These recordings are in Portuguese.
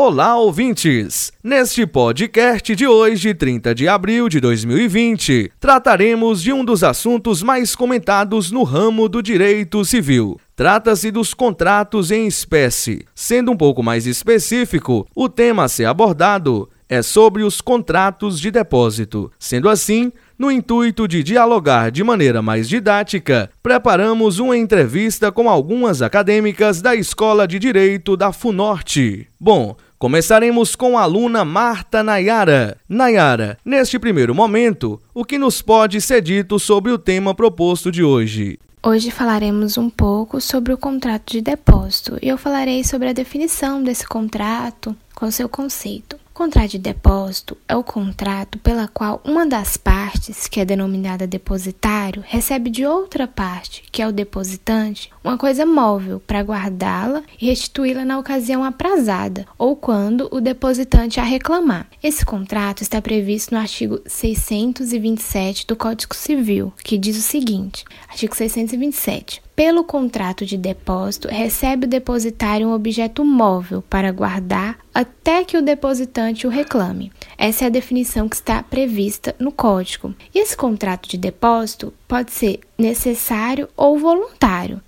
Olá, ouvintes! Neste podcast de hoje, 30 de abril de 2020, trataremos de um dos assuntos mais comentados no ramo do direito civil. Trata-se dos contratos em espécie. Sendo um pouco mais específico, o tema a ser abordado é sobre os contratos de depósito. Sendo assim, no intuito de dialogar de maneira mais didática, preparamos uma entrevista com algumas acadêmicas da Escola de Direito da FUNORTE. Bom, Começaremos com a aluna Marta Nayara. Nayara, neste primeiro momento, o que nos pode ser dito sobre o tema proposto de hoje? Hoje falaremos um pouco sobre o contrato de depósito e eu falarei sobre a definição desse contrato com seu conceito. Contrato de depósito é o contrato pela qual uma das partes, que é denominada depositário, recebe de outra parte, que é o depositante, uma coisa móvel para guardá-la e restituí-la na ocasião aprazada ou quando o depositante a reclamar. Esse contrato está previsto no artigo 627 do Código Civil, que diz o seguinte: artigo 627. Pelo contrato de depósito, recebe o depositário um objeto móvel para guardar até que o depositante o reclame. Essa é a definição que está prevista no código. E esse contrato de depósito pode ser necessário ou voluntário.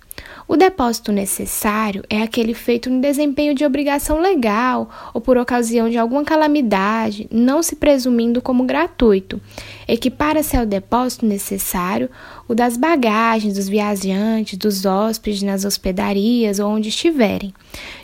O depósito necessário é aquele feito no desempenho de obrigação legal ou por ocasião de alguma calamidade, não se presumindo como gratuito. Equipara-se ao depósito necessário o das bagagens dos viajantes, dos hóspedes nas hospedarias ou onde estiverem.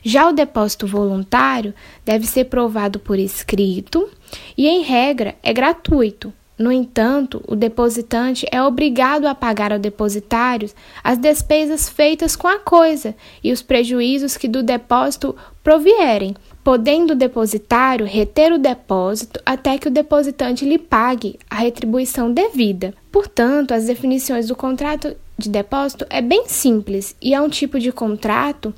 Já o depósito voluntário deve ser provado por escrito e, em regra, é gratuito, no entanto, o depositante é obrigado a pagar ao depositário as despesas feitas com a coisa e os prejuízos que do depósito provierem, podendo o depositário reter o depósito até que o depositante lhe pague a retribuição devida. Portanto, as definições do contrato de depósito é bem simples e é um tipo de contrato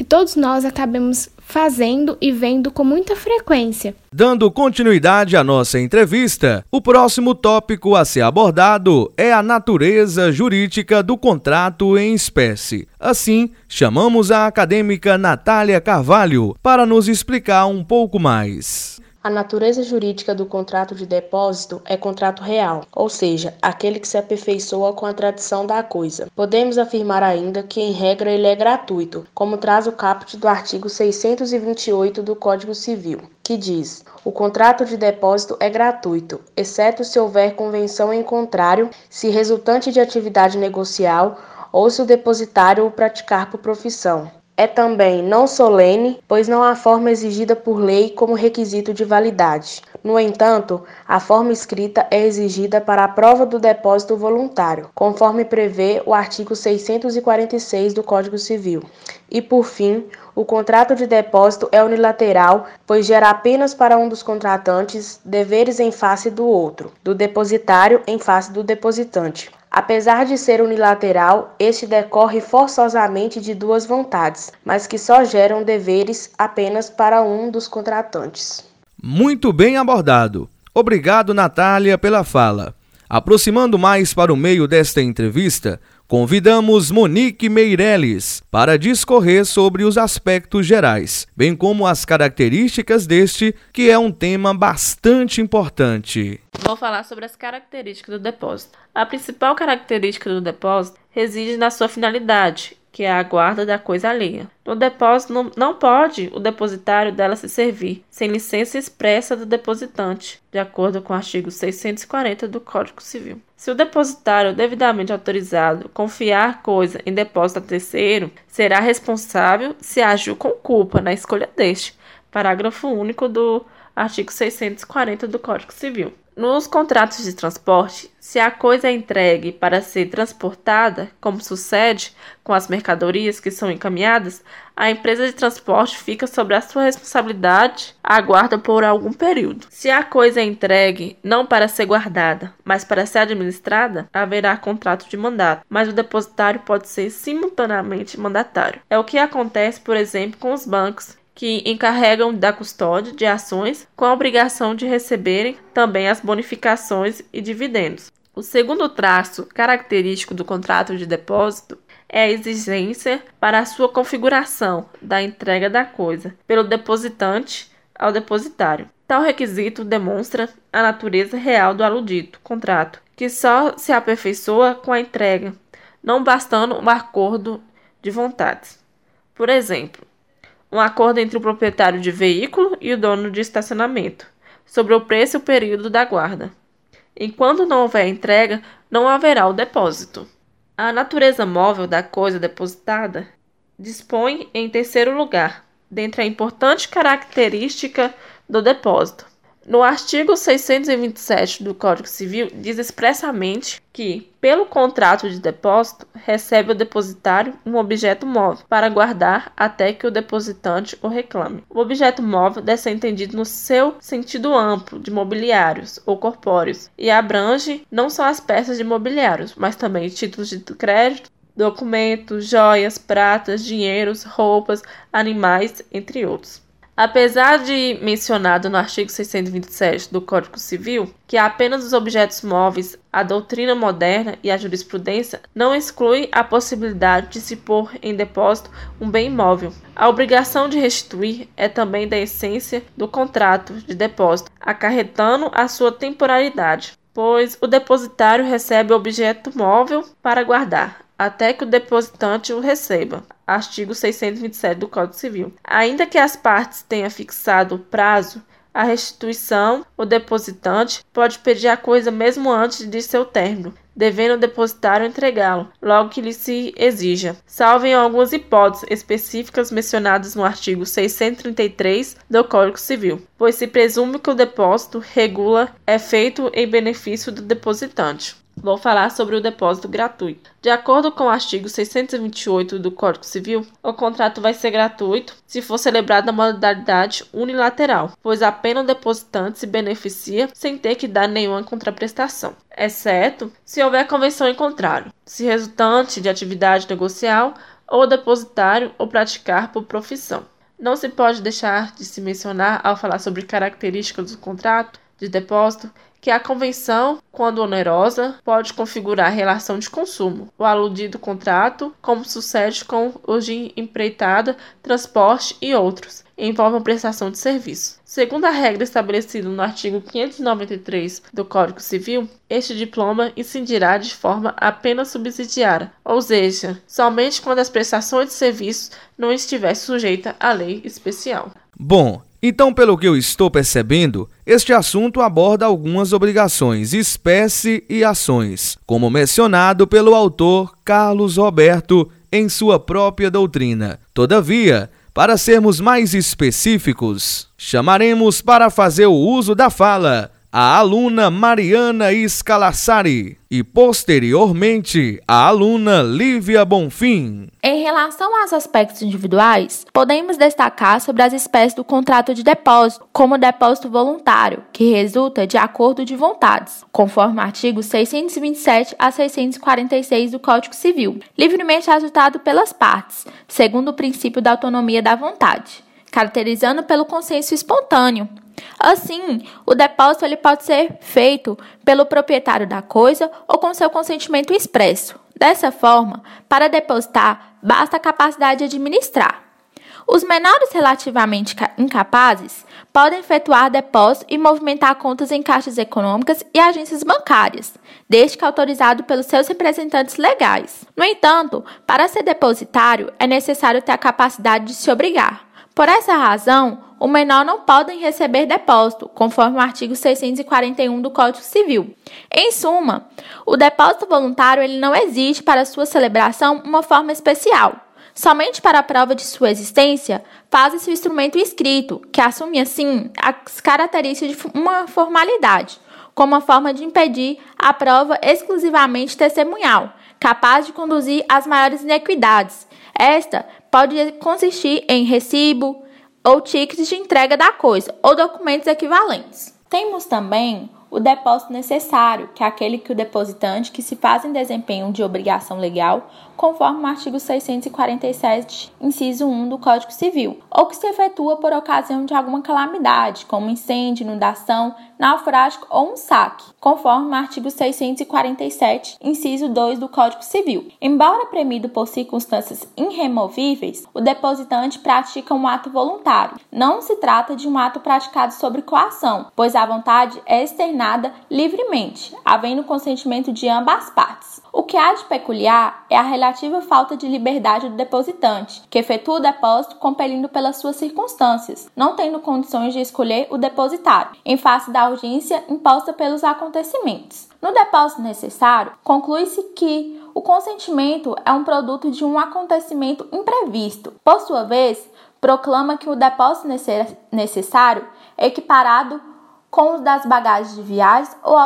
que todos nós acabamos fazendo e vendo com muita frequência. Dando continuidade à nossa entrevista, o próximo tópico a ser abordado é a natureza jurídica do contrato em espécie. Assim, chamamos a acadêmica Natália Carvalho para nos explicar um pouco mais. A natureza jurídica do contrato de depósito é contrato real, ou seja, aquele que se aperfeiçoa com a tradição da coisa. Podemos afirmar ainda que, em regra, ele é gratuito, como traz o caput do artigo 628 do Código Civil, que diz: o contrato de depósito é gratuito, exceto se houver convenção em contrário, se resultante de atividade negocial ou se o depositário o praticar por profissão é também não solene, pois não há forma exigida por lei como requisito de validade. No entanto, a forma escrita é exigida para a prova do depósito voluntário, conforme prevê o artigo 646 do Código Civil. E, por fim, o contrato de depósito é unilateral, pois gera apenas para um dos contratantes deveres em face do outro, do depositário em face do depositante. Apesar de ser unilateral, este decorre forçosamente de duas vontades, mas que só geram deveres apenas para um dos contratantes. Muito bem abordado. Obrigado, Natália, pela fala. Aproximando mais para o meio desta entrevista, convidamos Monique Meirelles para discorrer sobre os aspectos gerais, bem como as características deste, que é um tema bastante importante. Vou falar sobre as características do depósito. A principal característica do depósito reside na sua finalidade, que é a guarda da coisa alheia. No depósito, não, não pode o depositário dela se servir sem licença expressa do depositante, de acordo com o artigo 640 do Código Civil. Se o depositário devidamente autorizado confiar coisa em depósito a terceiro, será responsável se agiu com culpa na escolha deste. Parágrafo único do artigo 640 do Código Civil. Nos contratos de transporte, se a coisa é entregue para ser transportada, como sucede com as mercadorias que são encaminhadas, a empresa de transporte fica sobre a sua responsabilidade a guarda por algum período. Se a coisa é entregue não para ser guardada, mas para ser administrada, haverá contrato de mandato, mas o depositário pode ser simultaneamente mandatário. É o que acontece, por exemplo, com os bancos, que encarregam da custódia de ações com a obrigação de receberem também as bonificações e dividendos. O segundo traço característico do contrato de depósito é a exigência para a sua configuração da entrega da coisa pelo depositante ao depositário. Tal requisito demonstra a natureza real do aludito contrato, que só se aperfeiçoa com a entrega, não bastando um acordo de vontades. Por exemplo, um acordo entre o proprietário de veículo e o dono de estacionamento sobre o preço e o período da guarda. Enquanto não houver entrega, não haverá o depósito. A natureza móvel da coisa depositada dispõe, em terceiro lugar, dentre a importante característica do depósito. No artigo 627 do Código Civil, diz expressamente que, pelo contrato de depósito, recebe o depositário um objeto móvel para guardar até que o depositante o reclame. O objeto móvel deve ser entendido no seu sentido amplo de mobiliários ou corpóreos e abrange não só as peças de mobiliários, mas também títulos de crédito, documentos, joias, pratas, dinheiros, roupas, animais, entre outros. Apesar de mencionado no artigo 627 do Código Civil que apenas os objetos móveis, a doutrina moderna e a jurisprudência não exclui a possibilidade de se pôr em depósito um bem imóvel. A obrigação de restituir é também da essência do contrato de depósito, acarretando a sua temporalidade, pois o depositário recebe o objeto móvel para guardar, até que o depositante o receba. Artigo 627 do Código Civil. Ainda que as partes tenham fixado o prazo, a restituição, o depositante pode pedir a coisa mesmo antes de seu término, devendo o depositário entregá-lo, logo que lhe se exija, salvo em algumas hipóteses específicas mencionadas no artigo 633 do Código Civil, pois se presume que o depósito regula é feito em benefício do depositante. Vou falar sobre o depósito gratuito. De acordo com o artigo 628 do Código Civil, o contrato vai ser gratuito se for celebrado na modalidade unilateral, pois apenas o depositante se beneficia sem ter que dar nenhuma contraprestação, exceto se houver convenção em contrário, se resultante de atividade negocial ou depositário ou praticar por profissão. Não se pode deixar de se mencionar ao falar sobre características do contrato de depósito que a convenção, quando onerosa, pode configurar relação de consumo. O aludido contrato, como sucede com os de empreitada, transporte e outros, envolve prestação de serviço. Segundo a regra estabelecida no artigo 593 do Código Civil, este diploma incidirá de forma apenas subsidiária, ou seja, somente quando as prestações de serviço não estiver sujeita à lei especial. Bom, então, pelo que eu estou percebendo, este assunto aborda algumas obrigações, espécie e ações, como mencionado pelo autor Carlos Roberto em sua própria doutrina. Todavia, para sermos mais específicos, chamaremos para fazer o uso da fala a aluna Mariana Scalassari e, posteriormente, a aluna Lívia Bonfim. Em relação aos aspectos individuais, podemos destacar sobre as espécies do contrato de depósito, como depósito voluntário, que resulta de acordo de vontades, conforme o artigo 627 a 646 do Código Civil, livremente ajustado pelas partes, segundo o princípio da autonomia da vontade, caracterizando pelo consenso espontâneo, Assim, o depósito ele pode ser feito pelo proprietário da coisa ou com seu consentimento expresso. Dessa forma, para depositar, basta a capacidade de administrar. Os menores relativamente incapazes podem efetuar depósito e movimentar contas em caixas econômicas e agências bancárias, desde que autorizado pelos seus representantes legais. No entanto, para ser depositário, é necessário ter a capacidade de se obrigar. Por essa razão, o menor não pode receber depósito, conforme o artigo 641 do Código Civil. Em suma, o depósito voluntário ele não existe para sua celebração uma forma especial. Somente para a prova de sua existência, faz-se o instrumento escrito, que assume assim as características de uma formalidade, como uma forma de impedir a prova exclusivamente testemunhal, capaz de conduzir às maiores inequidades. Esta pode consistir em recibo ou tickets de entrega da coisa ou documentos equivalentes. Temos também o depósito necessário, que é aquele que o depositante que se faz em desempenho de obrigação legal, conforme o artigo 647, inciso 1 do Código Civil, ou que se efetua por ocasião de alguma calamidade, como incêndio, inundação, naufrágio ou um saque, conforme o artigo 647, inciso 2 do Código Civil. Embora premido por circunstâncias irremovíveis, o depositante pratica um ato voluntário. Não se trata de um ato praticado sobre coação, pois a vontade é externada livremente, havendo consentimento de ambas as partes. O que há de peculiar é a relativa falta de liberdade do depositante, que efetua o depósito compelindo pelas suas circunstâncias, não tendo condições de escolher o depositário, em face da urgência imposta pelos acontecimentos. No depósito necessário, conclui-se que o consentimento é um produto de um acontecimento imprevisto. Por sua vez, proclama que o depósito necessário é equiparado com os das bagagens de viagens ou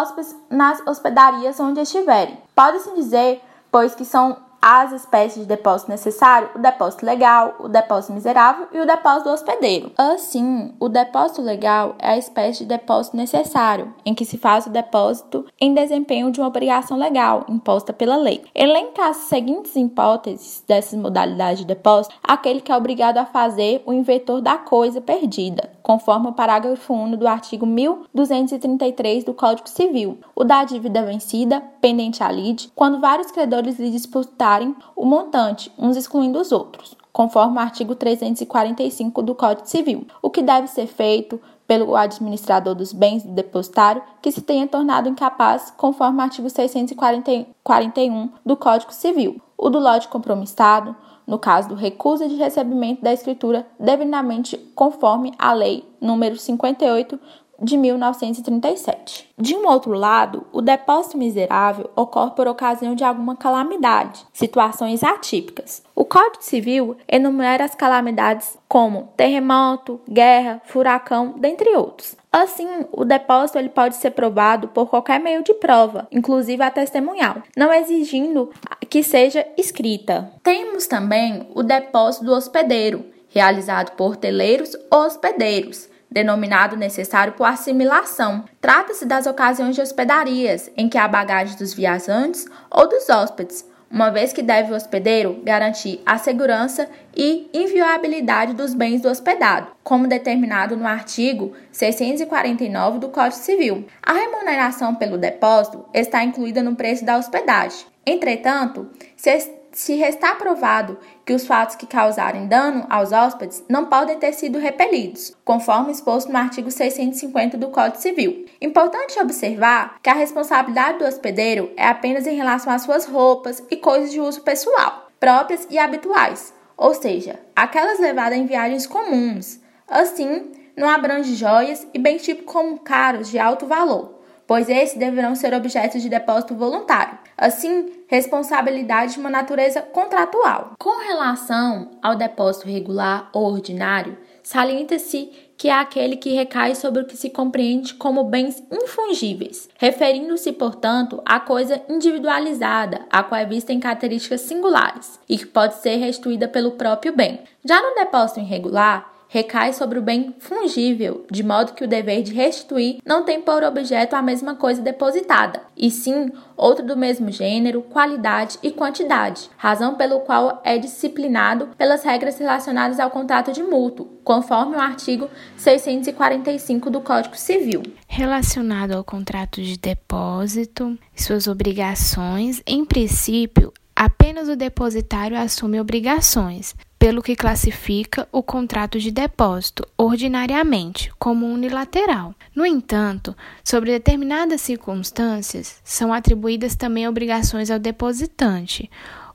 nas hospedarias onde estiverem. Pode-se dizer, pois que são as espécies de depósito necessário, o depósito legal, o depósito miserável e o depósito do hospedeiro. Assim, o depósito legal é a espécie de depósito necessário, em que se faz o depósito em desempenho de uma obrigação legal imposta pela lei. Elenca as seguintes hipóteses dessas modalidades de depósito aquele que é obrigado a fazer o inventor da coisa perdida, conforme o parágrafo 1 do artigo 1233 do Código Civil, o da dívida vencida, pendente à lide, quando vários credores lhe disputarem o montante, uns excluindo os outros, conforme o artigo 345 do Código Civil, o que deve ser feito pelo administrador dos bens do depositário que se tenha tornado incapaz, conforme o artigo 641 do Código Civil. O do lote compromissado, no caso do recusa de recebimento da escritura devidamente conforme a lei número 58 de 1937. De um outro lado, o depósito miserável ocorre por ocasião de alguma calamidade, situações atípicas. O Código Civil enumera as calamidades como terremoto, guerra, furacão, dentre outros. Assim, o depósito ele pode ser provado por qualquer meio de prova, inclusive a testemunhal, não exigindo que seja escrita. Temos também o depósito do hospedeiro, realizado por teleiros ou hospedeiros denominado necessário por assimilação. Trata-se das ocasiões de hospedarias, em que há bagagem dos viajantes ou dos hóspedes, uma vez que deve o hospedeiro garantir a segurança e inviolabilidade dos bens do hospedado, como determinado no artigo 649 do Código Civil. A remuneração pelo depósito está incluída no preço da hospedagem. Entretanto, se se restar provado que os fatos que causarem dano aos hóspedes não podem ter sido repelidos, conforme exposto no artigo 650 do Código Civil. Importante observar que a responsabilidade do hospedeiro é apenas em relação às suas roupas e coisas de uso pessoal, próprias e habituais, ou seja, aquelas levadas em viagens comuns. Assim, não abrange joias e bens tipo como caros de alto valor pois esses deverão ser objetos de depósito voluntário. Assim, responsabilidade de uma natureza contratual. Com relação ao depósito regular ou ordinário, salienta-se que é aquele que recai sobre o que se compreende como bens infungíveis, referindo-se, portanto, à coisa individualizada, a qual é vista em características singulares e que pode ser restituída pelo próprio bem. Já no depósito irregular, recai sobre o bem fungível, de modo que o dever de restituir não tem por objeto a mesma coisa depositada, e sim outro do mesmo gênero, qualidade e quantidade, razão pelo qual é disciplinado pelas regras relacionadas ao contrato de mútuo, conforme o artigo 645 do Código Civil. Relacionado ao contrato de depósito suas obrigações, em princípio, apenas o depositário assume obrigações, pelo que classifica o contrato de depósito ordinariamente como unilateral. No entanto, sobre determinadas circunstâncias, são atribuídas também obrigações ao depositante,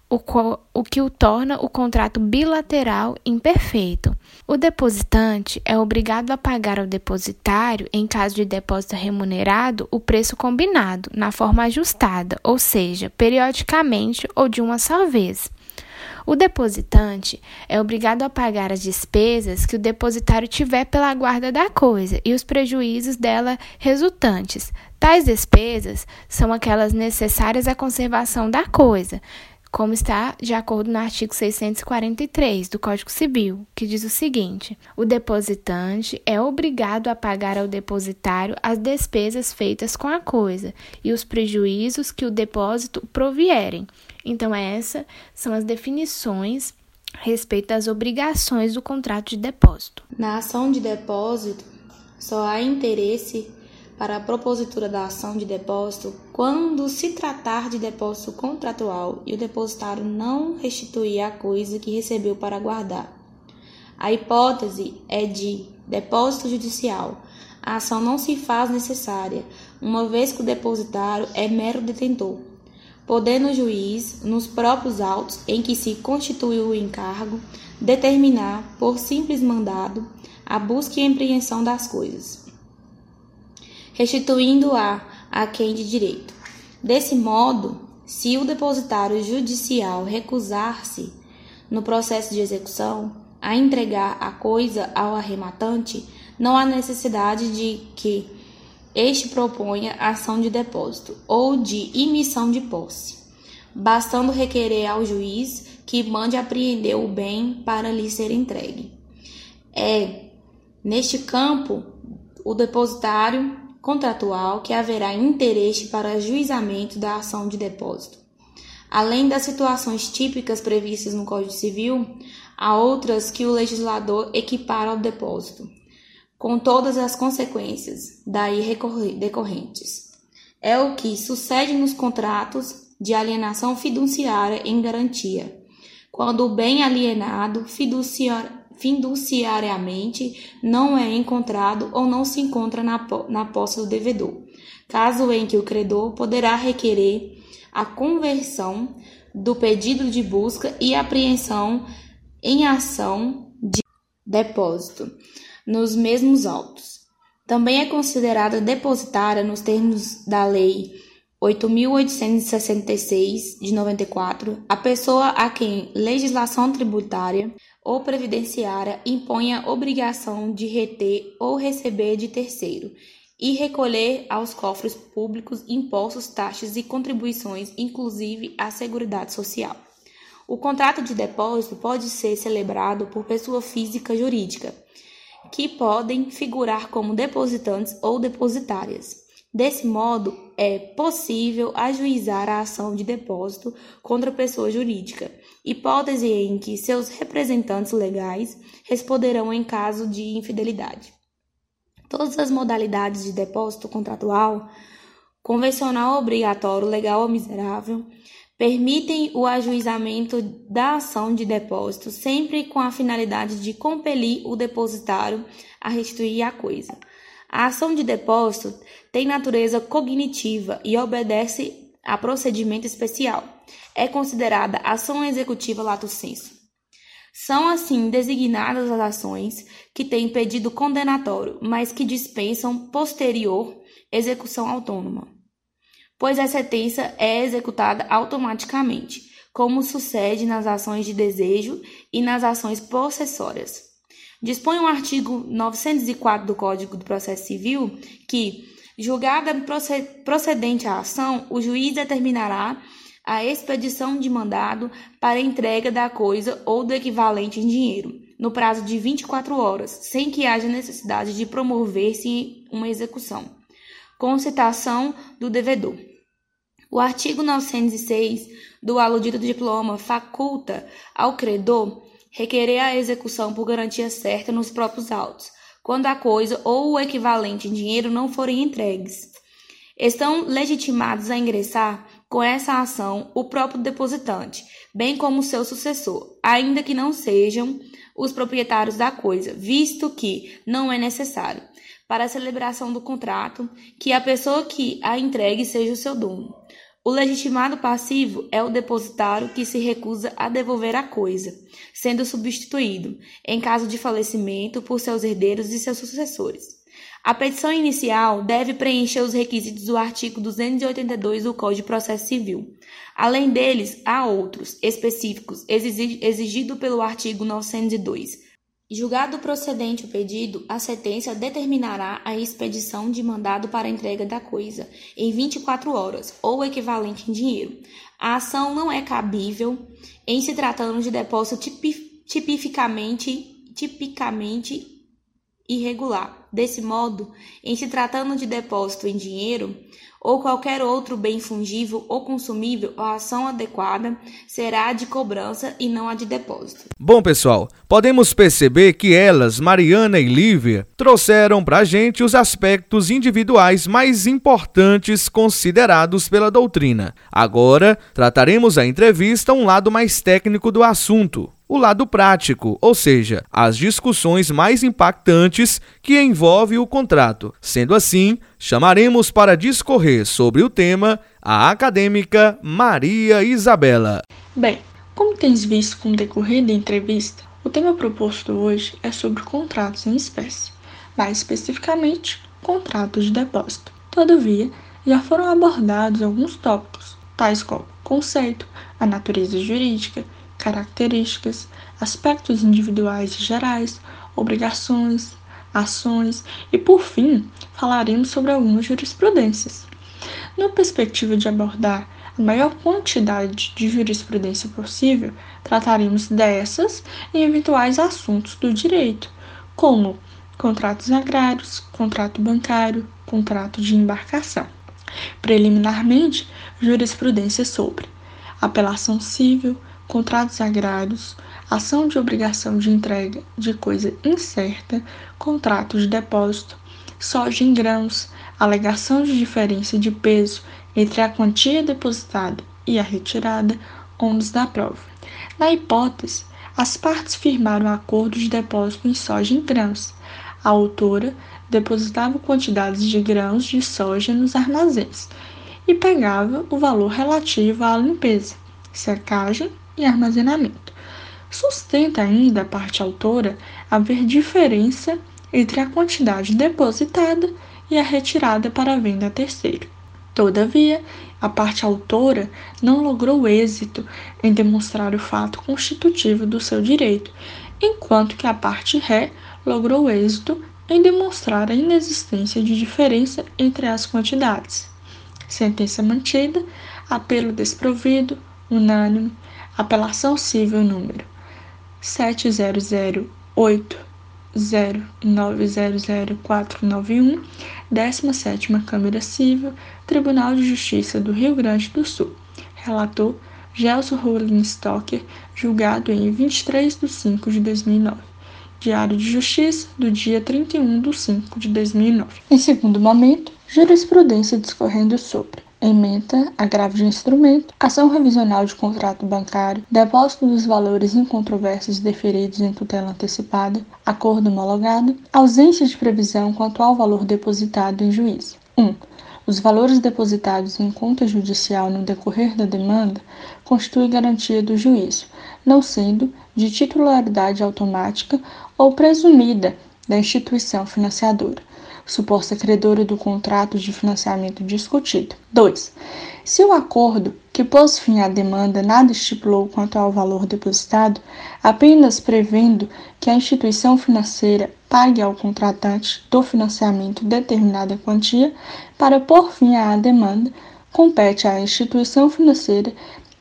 o, qual, o que o torna o contrato bilateral imperfeito. O depositante é obrigado a pagar ao depositário, em caso de depósito remunerado, o preço combinado, na forma ajustada, ou seja, periodicamente ou de uma só vez. O depositante é obrigado a pagar as despesas que o depositário tiver pela guarda da coisa e os prejuízos dela resultantes. Tais despesas são aquelas necessárias à conservação da coisa, como está de acordo no artigo 643 do Código Civil, que diz o seguinte: o depositante é obrigado a pagar ao depositário as despesas feitas com a coisa e os prejuízos que o depósito provierem. Então, essas são as definições a respeito das obrigações do contrato de depósito. Na ação de depósito, só há interesse para a propositura da ação de depósito quando se tratar de depósito contratual e o depositário não restituir a coisa que recebeu para guardar. A hipótese é de depósito judicial. A ação não se faz necessária, uma vez que o depositário é mero detentor, podendo o juiz, nos próprios autos em que se constituiu o encargo, determinar, por simples mandado, a busca e apreensão das coisas restituindo-a a quem de direito. Desse modo, se o depositário judicial recusar-se, no processo de execução, a entregar a coisa ao arrematante, não há necessidade de que este proponha ação de depósito ou de emissão de posse, bastando requerer ao juiz que mande apreender o bem para lhe ser entregue. É, neste campo, o depositário contratual que haverá interesse para ajuizamento da ação de depósito. Além das situações típicas previstas no Código Civil, há outras que o legislador equipara ao depósito, com todas as consequências daí decorrentes. É o que sucede nos contratos de alienação fiduciária em garantia, quando o bem alienado fiduciar, fiduciariamente não é encontrado ou não se encontra na, na posse do devedor, caso em que o credor poderá requerer a conversão do pedido de busca e apreensão em ação de depósito nos mesmos autos. Também é considerada depositária nos termos da Lei 8.866 de 94 a pessoa a quem legislação tributária ou previdenciária impõe a obrigação de reter ou receber de terceiro e recolher aos cofres públicos impostos, taxas e contribuições, inclusive à Seguridade Social. O contrato de depósito pode ser celebrado por pessoa física jurídica, que podem figurar como depositantes ou depositárias. Desse modo, é possível ajuizar a ação de depósito contra pessoa jurídica, hipótese em que seus representantes legais responderão em caso de infidelidade. Todas as modalidades de depósito contratual, convencional obrigatório, legal ou miserável, permitem o ajuizamento da ação de depósito sempre com a finalidade de compelir o depositário a restituir a coisa. A ação de depósito tem natureza cognitiva e obedece a procedimento especial. É considerada ação executiva lato sensu. São assim designadas as ações que têm pedido condenatório, mas que dispensam posterior execução autônoma, pois a sentença é executada automaticamente, como sucede nas ações de desejo e nas ações possessórias. Dispõe o artigo 904 do Código do Processo Civil que Julgada procedente a ação, o juiz determinará a expedição de mandado para entrega da coisa ou do equivalente em dinheiro, no prazo de 24 horas, sem que haja necessidade de promover-se uma execução, com citação do devedor. O artigo 906 do aludido diploma faculta ao credor requerer a execução por garantia certa nos próprios autos, quando a coisa ou o equivalente em dinheiro não forem entregues. Estão legitimados a ingressar com essa ação o próprio depositante, bem como seu sucessor, ainda que não sejam os proprietários da coisa, visto que não é necessário, para a celebração do contrato, que a pessoa que a entregue seja o seu dono. O legitimado passivo é o depositário que se recusa a devolver a coisa, sendo substituído, em caso de falecimento, por seus herdeiros e seus sucessores. A petição inicial deve preencher os requisitos do artigo 282 do Código de Processo Civil. Além deles, há outros específicos exigidos pelo artigo 902. Julgado procedente o pedido, a sentença determinará a expedição de mandado para entrega da coisa em 24 horas, ou equivalente em dinheiro. A ação não é cabível em se tratando de depósito tipificamente, tipicamente irregular. Desse modo, em se tratando de depósito em dinheiro, ou qualquer outro bem fungível ou consumível, a ação adequada será a de cobrança e não a de depósito. Bom, pessoal, podemos perceber que elas, Mariana e Lívia, trouxeram para a gente os aspectos individuais mais importantes considerados pela doutrina. Agora, trataremos a entrevista um lado mais técnico do assunto o lado prático, ou seja, as discussões mais impactantes que envolve o contrato. Sendo assim, chamaremos para discorrer sobre o tema a acadêmica Maria Isabela. Bem, como tens visto com o decorrer da entrevista, o tema proposto hoje é sobre contratos em espécie, mais especificamente, contratos de depósito. Todavia, já foram abordados alguns tópicos, tais como conceito, a natureza jurídica, características, aspectos individuais e gerais, obrigações, ações e, por fim, falaremos sobre algumas jurisprudências. Na perspectiva de abordar a maior quantidade de jurisprudência possível, trataremos dessas e eventuais assuntos do direito, como contratos agrários, contrato bancário, contrato de embarcação. Preliminarmente, jurisprudência sobre apelação civil, contratos agrários, ação de obrigação de entrega de coisa incerta, contrato de depósito, soja em grãos, alegação de diferença de peso entre a quantia depositada e a retirada, ônus da prova. Na hipótese, as partes firmaram acordo de depósito em soja em grãos. A autora depositava quantidades de grãos de soja nos armazéns e pegava o valor relativo à limpeza, secagem e armazenamento. Sustenta ainda a parte autora haver diferença entre a quantidade depositada e a retirada para venda a terceiro. Todavia, a parte autora não logrou êxito em demonstrar o fato constitutivo do seu direito, enquanto que a parte ré logrou êxito em demonstrar a inexistência de diferença entre as quantidades. Sentença mantida, apelo desprovido, unânime, apelação civil número 70080900491, 17ª Câmara Civil, Tribunal de Justiça do Rio Grande do Sul. Relator Gelson Rolling Stocker, julgado em 23 de 5 de 2009. Diário de Justiça, do dia 31 de 5 de 2009. Em segundo momento, jurisprudência discorrendo sobre ementa, agravo de instrumento, ação revisional de contrato bancário, depósito dos valores incontroversos deferidos em tutela antecipada, acordo homologado, ausência de previsão quanto ao valor depositado em juízo. 1. Um, os valores depositados em conta judicial no decorrer da demanda constituem garantia do juízo, não sendo de titularidade automática ou presumida da instituição financiadora suposta credora do contrato de financiamento discutido. 2. Se o acordo que pôs fim à demanda nada estipulou quanto ao valor depositado, apenas prevendo que a instituição financeira pague ao contratante do financiamento determinada quantia para pôr fim à demanda, compete à instituição financeira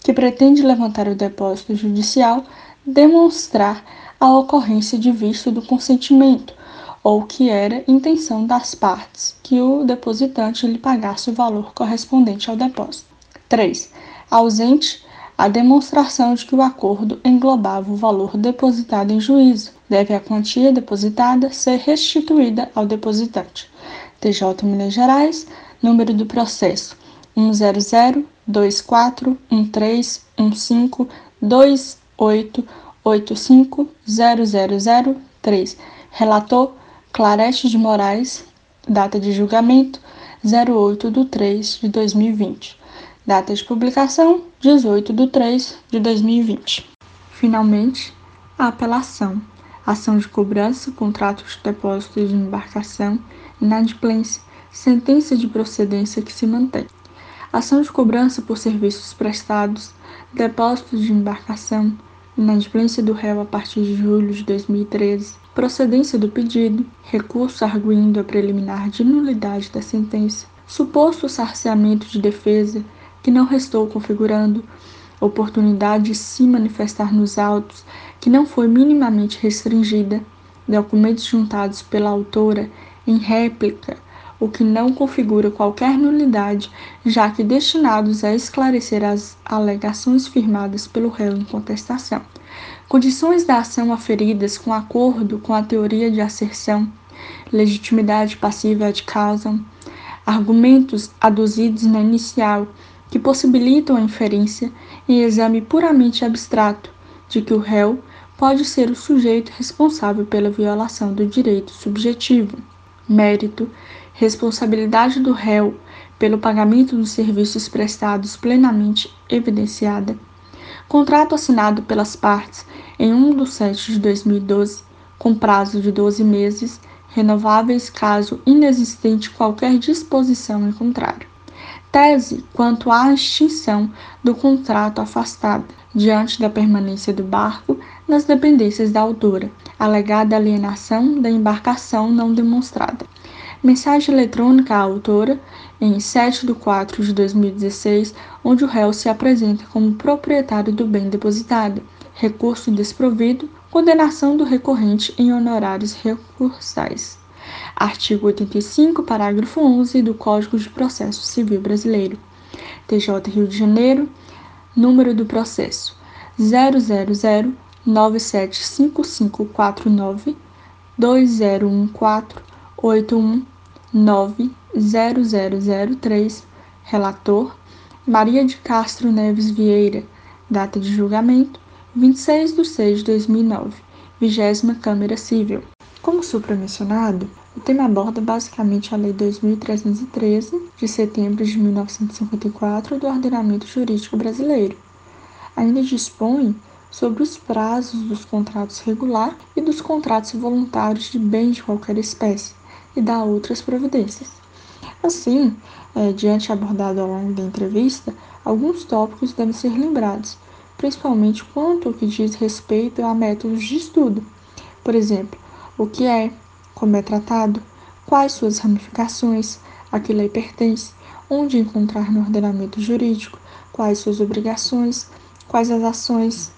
que pretende levantar o depósito judicial demonstrar a ocorrência de vício do consentimento ou que era intenção das partes que o depositante lhe pagasse o valor correspondente ao depósito. 3. Ausente a demonstração de que o acordo englobava o valor depositado em juízo, deve a quantia depositada ser restituída ao depositante. TJ Minas Gerais, número do processo 100 24 13 15 28 85 000 Relator Clarete de Moraes, data de julgamento 08 de 3 de 2020. Data de publicação 18 de 3 de 2020. Finalmente, a apelação, ação de cobrança, contrato de depósito de embarcação, inadimplência, sentença de procedência que se mantém. Ação de cobrança por serviços prestados, depósitos de embarcação, inadimplência do réu a partir de julho de 2013, procedência do pedido, recurso arguindo a preliminar de nulidade da sentença, suposto sarciamento de defesa que não restou configurando, oportunidade de se manifestar nos autos que não foi minimamente restringida, documentos juntados pela autora em réplica, o que não configura qualquer nulidade, já que destinados a esclarecer as alegações firmadas pelo réu em contestação. Condições da ação aferidas com acordo com a teoria de asserção, legitimidade passiva de causa, argumentos aduzidos na inicial que possibilitam a inferência em exame puramente abstrato de que o réu pode ser o sujeito responsável pela violação do direito subjetivo. Mérito, responsabilidade do réu pelo pagamento dos serviços prestados plenamente evidenciada. Contrato assinado pelas partes em 1 de 7 de 2012, com prazo de 12 meses, renováveis caso inexistente qualquer disposição em contrário. Tese quanto à extinção do contrato afastada, diante da permanência do barco nas dependências da autora, alegada alienação da embarcação não demonstrada. Mensagem eletrônica à autora, em 7 de 4 de 2016, onde o réu se apresenta como proprietário do bem depositado, recurso desprovido, condenação do recorrente em honorários recursais. Artigo 85, parágrafo 11 do Código de Processo Civil Brasileiro. TJ Rio de Janeiro, número do processo 000 975549 2014 8190003, relator Maria de Castro Neves Vieira, data de julgamento 26 de 6 de 2009, 20 Câmara Civil. Como supramencionado, o tema aborda basicamente a Lei 2313, de setembro de 1954, do ordenamento jurídico brasileiro. Ainda dispõe sobre os prazos dos contratos regular e dos contratos voluntários de bens de qualquer espécie e dá outras providências. Assim, é, diante abordado ao longo da entrevista, alguns tópicos devem ser lembrados, principalmente quanto ao que diz respeito a métodos de estudo. Por exemplo, o que é, como é tratado, quais suas ramificações, a que lei pertence, onde encontrar no ordenamento jurídico, quais suas obrigações, quais as ações,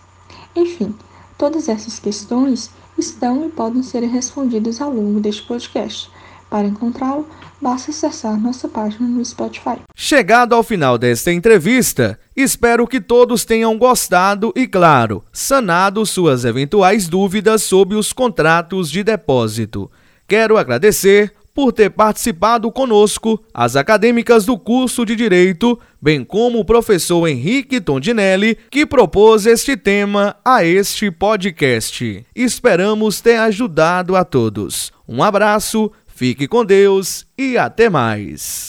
enfim, todas essas questões estão e podem ser respondidas ao longo deste podcast. Para encontrá-lo, basta acessar nossa página no Spotify. Chegado ao final desta entrevista, espero que todos tenham gostado e, claro, sanado suas eventuais dúvidas sobre os contratos de depósito. Quero agradecer por ter participado conosco as acadêmicas do curso de Direito, bem como o professor Henrique Tondinelli, que propôs este tema a este podcast. Esperamos ter ajudado a todos. Um abraço Fique com Deus e até mais.